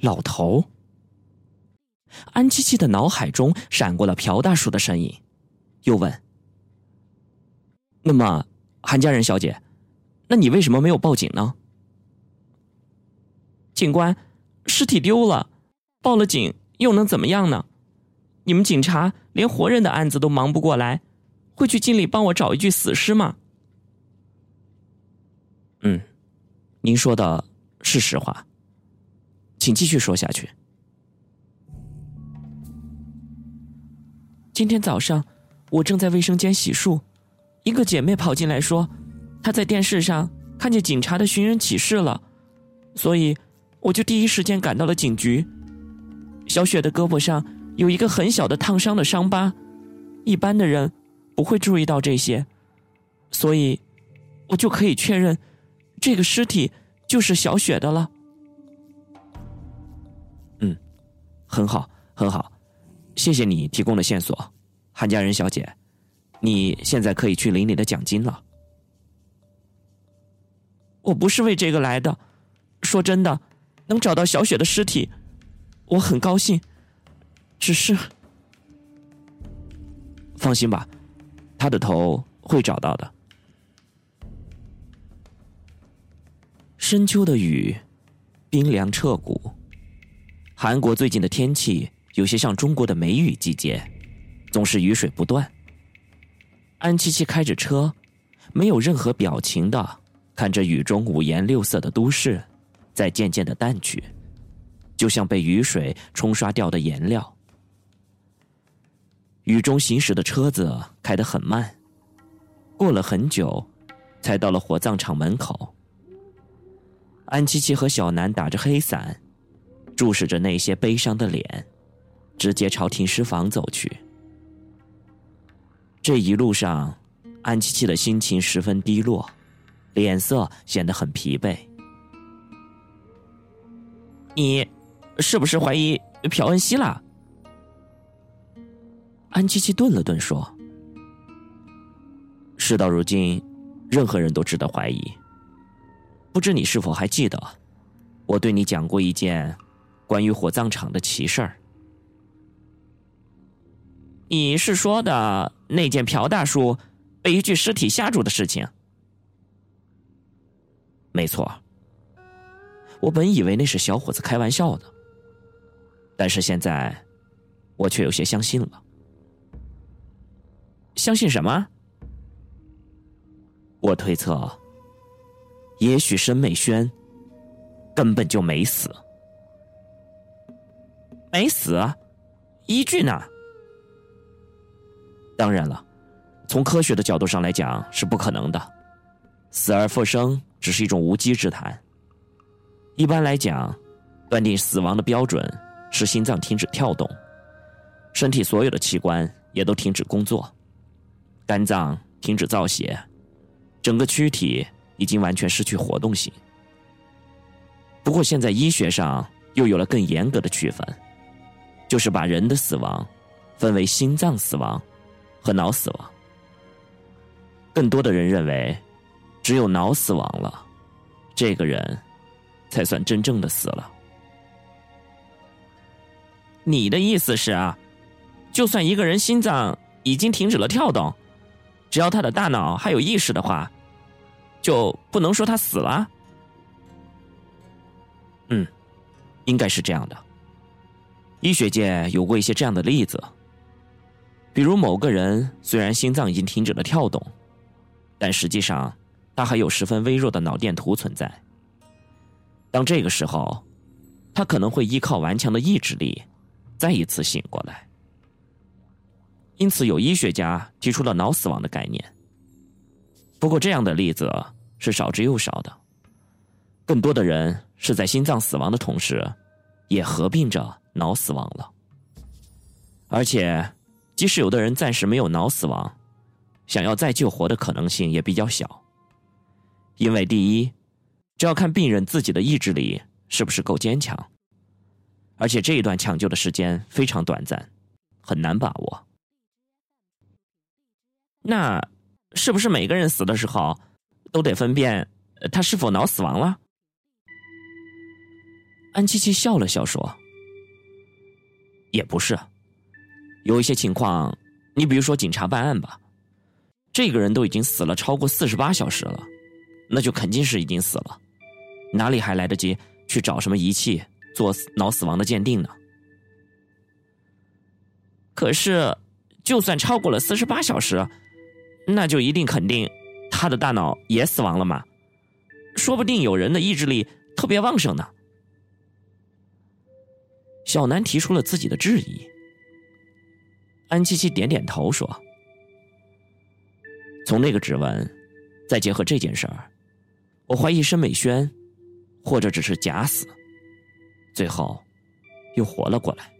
老头。安七七的脑海中闪过了朴大叔的身影，又问：“那么，韩家人小姐，那你为什么没有报警呢？”警官，尸体丢了，报了警又能怎么样呢？你们警察连活人的案子都忙不过来，会去尽力帮我找一具死尸吗？嗯，您说的是实话，请继续说下去。今天早上，我正在卫生间洗漱，一个姐妹跑进来说，她在电视上看见警察的寻人启事了，所以我就第一时间赶到了警局。小雪的胳膊上有一个很小的烫伤的伤疤，一般的人不会注意到这些，所以我就可以确认，这个尸体就是小雪的了。很好，很好。谢谢你提供的线索，韩家人小姐，你现在可以去领你的奖金了。我不是为这个来的，说真的，能找到小雪的尸体，我很高兴。只是，放心吧，他的头会找到的。深秋的雨，冰凉彻骨。韩国最近的天气。有些像中国的梅雨季节，总是雨水不断。安七七开着车，没有任何表情的看着雨中五颜六色的都市，在渐渐的淡去，就像被雨水冲刷掉的颜料。雨中行驶的车子开得很慢，过了很久，才到了火葬场门口。安七七和小南打着黑伞，注视着那些悲伤的脸。直接朝停尸房走去。这一路上，安七七的心情十分低落，脸色显得很疲惫。你是不是怀疑朴恩熙了？安七七顿了顿，说：“事到如今，任何人都值得怀疑。不知你是否还记得，我对你讲过一件关于火葬场的奇事儿？”你是说的那件朴大叔被一具尸体吓住的事情？没错。我本以为那是小伙子开玩笑的，但是现在我却有些相信了。相信什么？我推测，也许申美轩根本就没死。没死？依据呢？当然了，从科学的角度上来讲是不可能的，死而复生只是一种无稽之谈。一般来讲，断定死亡的标准是心脏停止跳动，身体所有的器官也都停止工作，肝脏停止造血，整个躯体已经完全失去活动性。不过现在医学上又有了更严格的区分，就是把人的死亡分为心脏死亡。和脑死亡，更多的人认为，只有脑死亡了，这个人才算真正的死了。你的意思是啊，就算一个人心脏已经停止了跳动，只要他的大脑还有意识的话，就不能说他死了？嗯，应该是这样的。医学界有过一些这样的例子。比如某个人虽然心脏已经停止了跳动，但实际上他还有十分微弱的脑电图存在。当这个时候，他可能会依靠顽强的意志力，再一次醒过来。因此，有医学家提出了脑死亡的概念。不过，这样的例子是少之又少的，更多的人是在心脏死亡的同时，也合并着脑死亡了，而且。即使有的人暂时没有脑死亡，想要再救活的可能性也比较小。因为第一，这要看病人自己的意志力是不是够坚强，而且这一段抢救的时间非常短暂，很难把握。那是不是每个人死的时候都得分辨他是否脑死亡了？安七七笑了笑说：“也不是，有一些情况，你比如说警察办案吧，这个人都已经死了超过四十八小时了，那就肯定是已经死了，哪里还来得及去找什么仪器做脑死亡的鉴定呢？可是，就算超过了四十八小时，那就一定肯定他的大脑也死亡了吗？说不定有人的意志力特别旺盛呢。”小南提出了自己的质疑，安七七点点头说：“从那个指纹，再结合这件事儿，我怀疑申美轩，或者只是假死，最后又活了过来。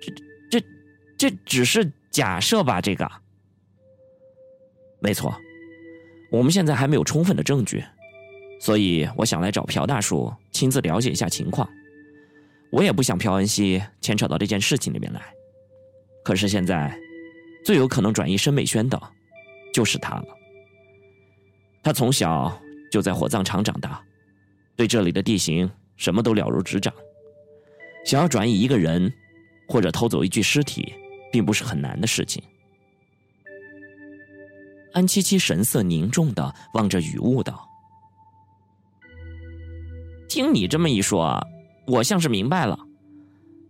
这、这、这只是假设吧？这个，没错，我们现在还没有充分的证据，所以我想来找朴大叔亲自了解一下情况。”我也不想朴恩熙牵扯到这件事情里面来，可是现在，最有可能转移申美轩的，就是他了。他从小就在火葬场长大，对这里的地形什么都了如指掌。想要转移一个人，或者偷走一具尸体，并不是很难的事情。安七七神色凝重的望着雨雾道：“听你这么一说。”我像是明白了，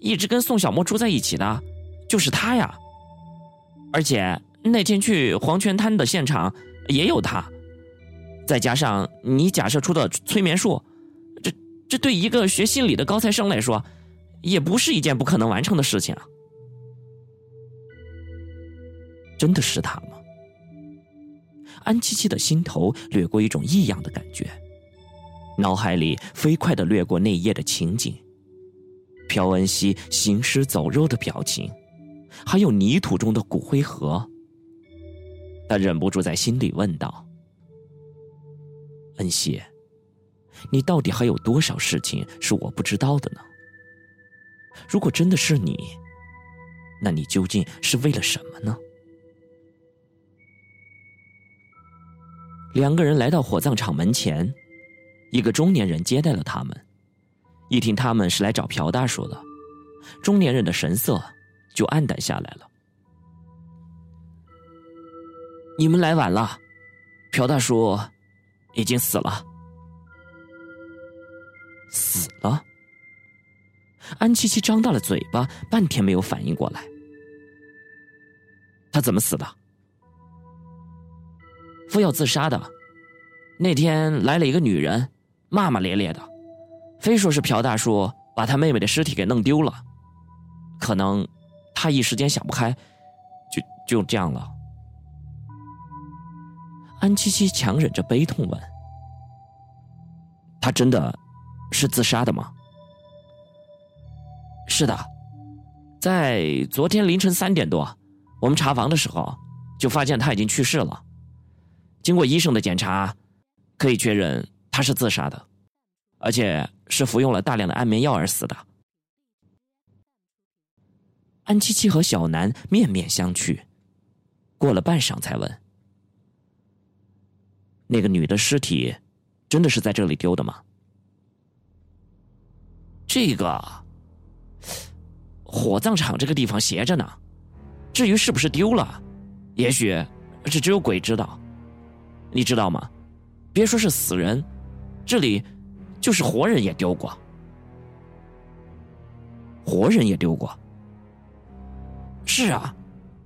一直跟宋小沫住在一起的，就是他呀。而且那天去黄泉滩的现场也有他，再加上你假设出的催眠术，这这对一个学心理的高材生来说，也不是一件不可能完成的事情啊。真的是他吗？安七七的心头掠过一种异样的感觉。脑海里飞快的掠过那夜的情景，朴恩熙行尸走肉的表情，还有泥土中的骨灰盒。他忍不住在心里问道：“恩熙，你到底还有多少事情是我不知道的呢？如果真的是你，那你究竟是为了什么呢？”两个人来到火葬场门前。一个中年人接待了他们，一听他们是来找朴大叔的，中年人的神色就暗淡下来了。你们来晚了，朴大叔已经死了，死了。安七七张大了嘴巴，半天没有反应过来，他怎么死的？非要自杀的。那天来了一个女人。骂骂咧咧的，非说是朴大叔把他妹妹的尸体给弄丢了，可能他一时间想不开，就就这样了。安七七强忍着悲痛问：“他真的是自杀的吗？”“是的，在昨天凌晨三点多，我们查房的时候就发现他已经去世了。经过医生的检查，可以确认。”他是自杀的，而且是服用了大量的安眠药而死的。安七七和小南面面相觑，过了半晌才问：“那个女的尸体真的是在这里丢的吗？”这个火葬场这个地方斜着呢，至于是不是丢了，也许这只有鬼知道。你知道吗？别说是死人。这里，就是活人也丢过，活人也丢过。是啊，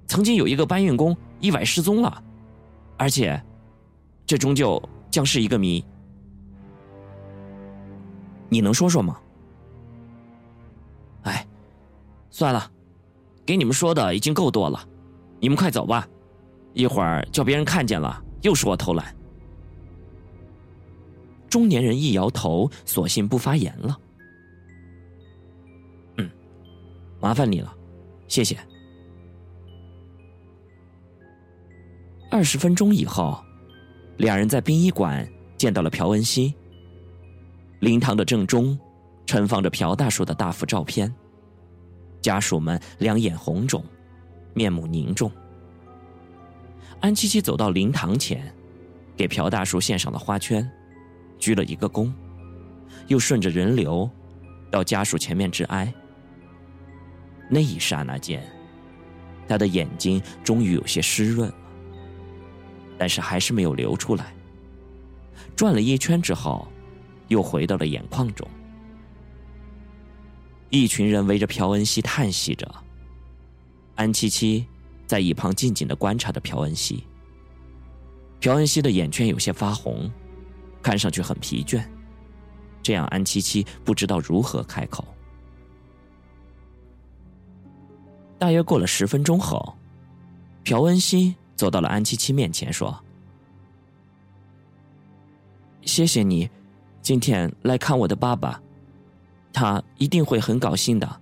曾经有一个搬运工意外失踪了，而且，这终究将是一个谜。你能说说吗？哎，算了，给你们说的已经够多了，你们快走吧，一会儿叫别人看见了，又说我偷懒。中年人一摇头，索性不发言了。嗯，麻烦你了，谢谢。二十分钟以后，两人在殡仪馆见到了朴文熙。灵堂的正中，盛放着朴大叔的大幅照片。家属们两眼红肿，面目凝重。安七七走到灵堂前，给朴大叔献上了花圈。鞠了一个躬，又顺着人流到家属前面致哀。那一刹那间，他的眼睛终于有些湿润了，但是还是没有流出来。转了一圈之后，又回到了眼眶中。一群人围着朴恩熙叹息着，安七七在一旁静静的观察着朴恩熙。朴恩熙的眼圈有些发红，看上去很疲倦，这样安七七不知道如何开口。大约过了十分钟后，朴恩熙走到了安七七面前，说：“谢谢你，今天来看我的爸爸，他一定会很高兴的。”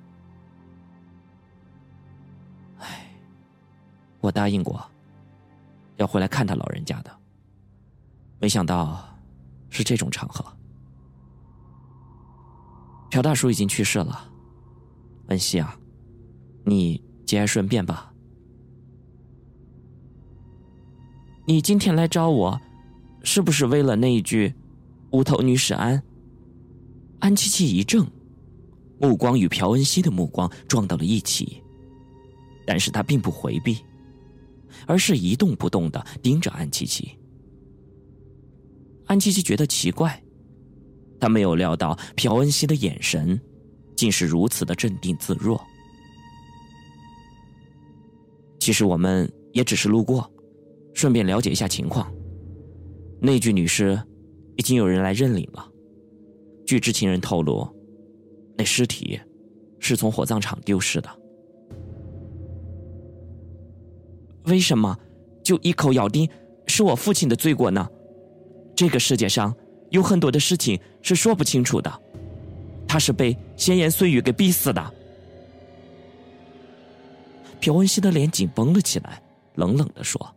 哎，我答应过。要回来看他老人家的，没想到是这种场合。朴大叔已经去世了，恩熙啊，你节哀顺变吧。你今天来找我，是不是为了那一句“无头女史安”？安七七一怔，目光与朴恩熙的目光撞到了一起，但是他并不回避。而是一动不动的盯着安七七。安七七觉得奇怪，他没有料到朴恩熙的眼神竟是如此的镇定自若。其实我们也只是路过，顺便了解一下情况。那具女尸已经有人来认领了。据知情人透露，那尸体是从火葬场丢失的。为什么就一口咬定是我父亲的罪过呢？这个世界上有很多的事情是说不清楚的。他是被闲言碎语给逼死的。朴文熙的脸紧绷了起来，冷冷的说：“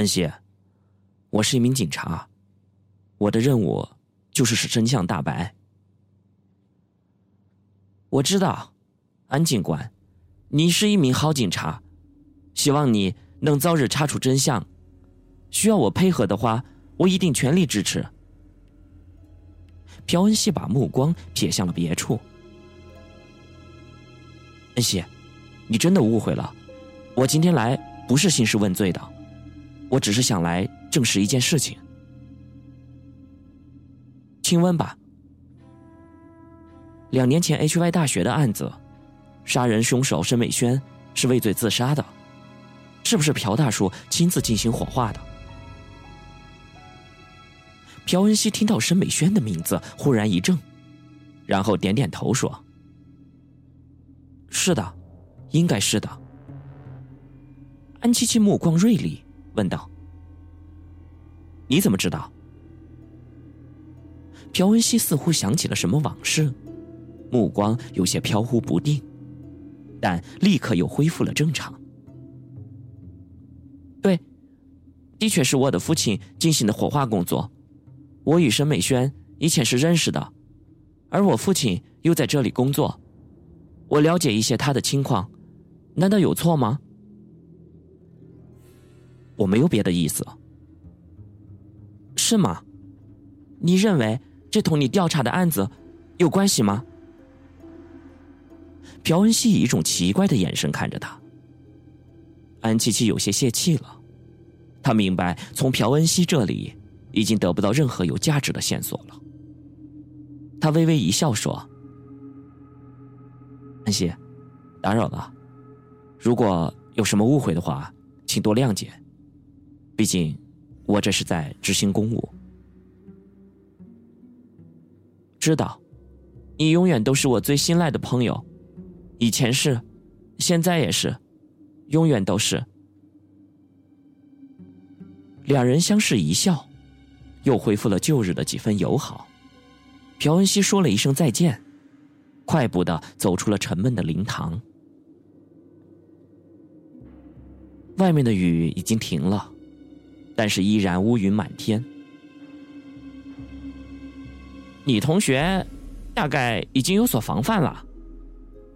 恩熙，我是一名警察，我的任务就是使真相大白。我知道，安警官。”你是一名好警察，希望你能早日查出真相。需要我配合的话，我一定全力支持。朴恩熙把目光瞥向了别处。恩熙，你真的误会了，我今天来不是兴师问罪的，我只是想来证实一件事情。请问吧。两年前 H Y 大学的案子。杀人凶手申美轩是畏罪自杀的，是不是朴大叔亲自进行火化的？朴恩熙听到申美轩的名字，忽然一怔，然后点点头说：“是的，应该是的。”安七七目光锐利，问道：“你怎么知道？”朴恩熙似乎想起了什么往事，目光有些飘忽不定。但立刻又恢复了正常。对，的确是我的父亲进行的火化工作。我与沈美轩以前是认识的，而我父亲又在这里工作，我了解一些他的情况，难道有错吗？我没有别的意思。是吗？你认为这同你调查的案子有关系吗？朴恩熙以一种奇怪的眼神看着他，安七七有些泄气了。他明白，从朴恩熙这里已经得不到任何有价值的线索了。他微微一笑说：“安西，打扰了。如果有什么误会的话，请多谅解。毕竟，我这是在执行公务。知道，你永远都是我最信赖的朋友。”以前是，现在也是，永远都是。两人相视一笑，又恢复了旧日的几分友好。朴恩熙说了一声再见，快步的走出了沉闷的灵堂。外面的雨已经停了，但是依然乌云满天。你同学大概已经有所防范了。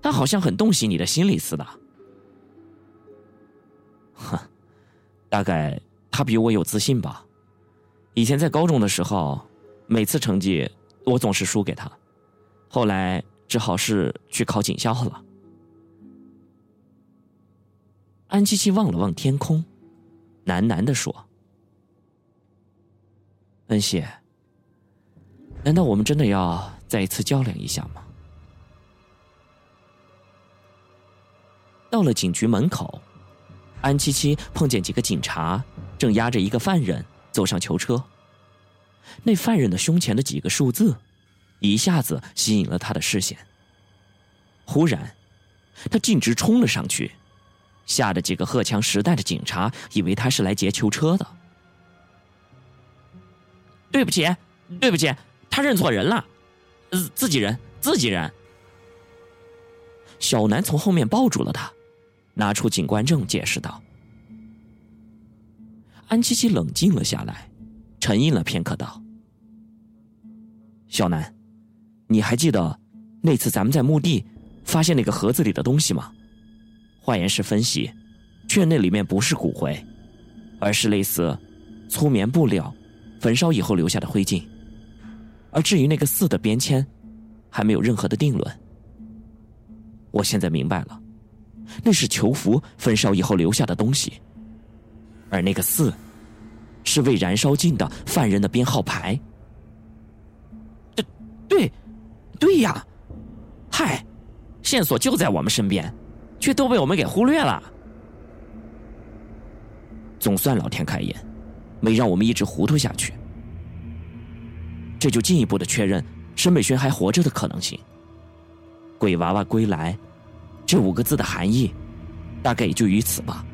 他好像很洞悉你的心理似的。哼，大概他比我有自信吧。以前在高中的时候，每次成绩我总是输给他，后来只好是去考警校了。安七七望了望天空，喃喃的说：“恩熙，难道我们真的要再一次较量一下吗？”到了警局门口，安七七碰见几个警察正押着一个犯人走上囚车。那犯人的胸前的几个数字，一下子吸引了他的视线。忽然，他径直冲了上去，吓得几个荷枪实弹的警察以为他是来劫囚车的。对不起，对不起，他认错人了，自己人，自己人。小南从后面抱住了他。拿出警官证，解释道：“安七七冷静了下来，沉吟了片刻，道：‘小南，你还记得那次咱们在墓地发现那个盒子里的东西吗？化验室分析，确认那里面不是骨灰，而是类似粗棉布料焚烧以后留下的灰烬。而至于那个四的边签，还没有任何的定论。我现在明白了。’”那是囚服焚烧以后留下的东西，而那个四，是未燃烧尽的犯人的编号牌。对，对，对呀！嗨，线索就在我们身边，却都被我们给忽略了。总算老天开眼，没让我们一直糊涂下去。这就进一步的确认申美轩还活着的可能性。鬼娃娃归来。这五个字的含义，大概也就于此吧。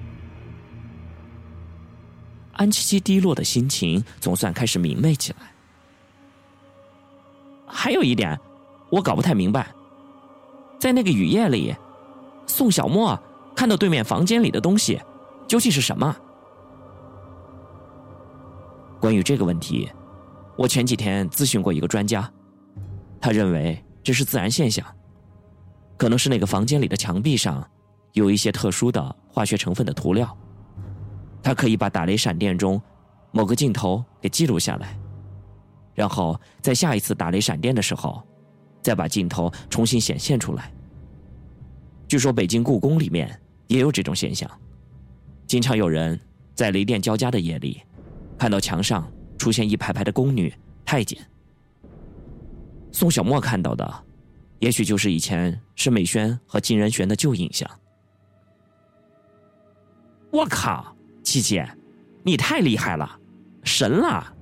安七七低落的心情总算开始明媚起来。还有一点，我搞不太明白，在那个雨夜里，宋小沫看到对面房间里的东西，究竟是什么？关于这个问题，我前几天咨询过一个专家，他认为这是自然现象。可能是那个房间里的墙壁上有一些特殊的化学成分的涂料，他可以把打雷闪电中某个镜头给记录下来，然后在下一次打雷闪电的时候，再把镜头重新显现出来。据说北京故宫里面也有这种现象，经常有人在雷电交加的夜里，看到墙上出现一排排的宫女、太监。宋小沫看到的。也许就是以前申美轩和金仁玄的旧印象。我靠，季姐，你太厉害了，神了！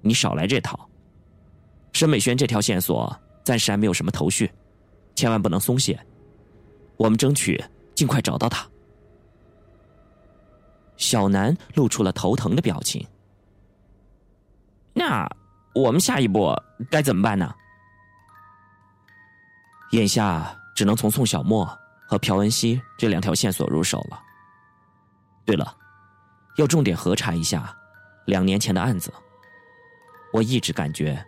你少来这套。申美轩这条线索暂时还没有什么头绪，千万不能松懈。我们争取尽快找到他。小南露出了头疼的表情。那我们下一步该怎么办呢？眼下只能从宋小沫和朴恩熙这两条线索入手了。对了，要重点核查一下两年前的案子。我一直感觉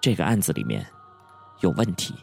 这个案子里面有问题。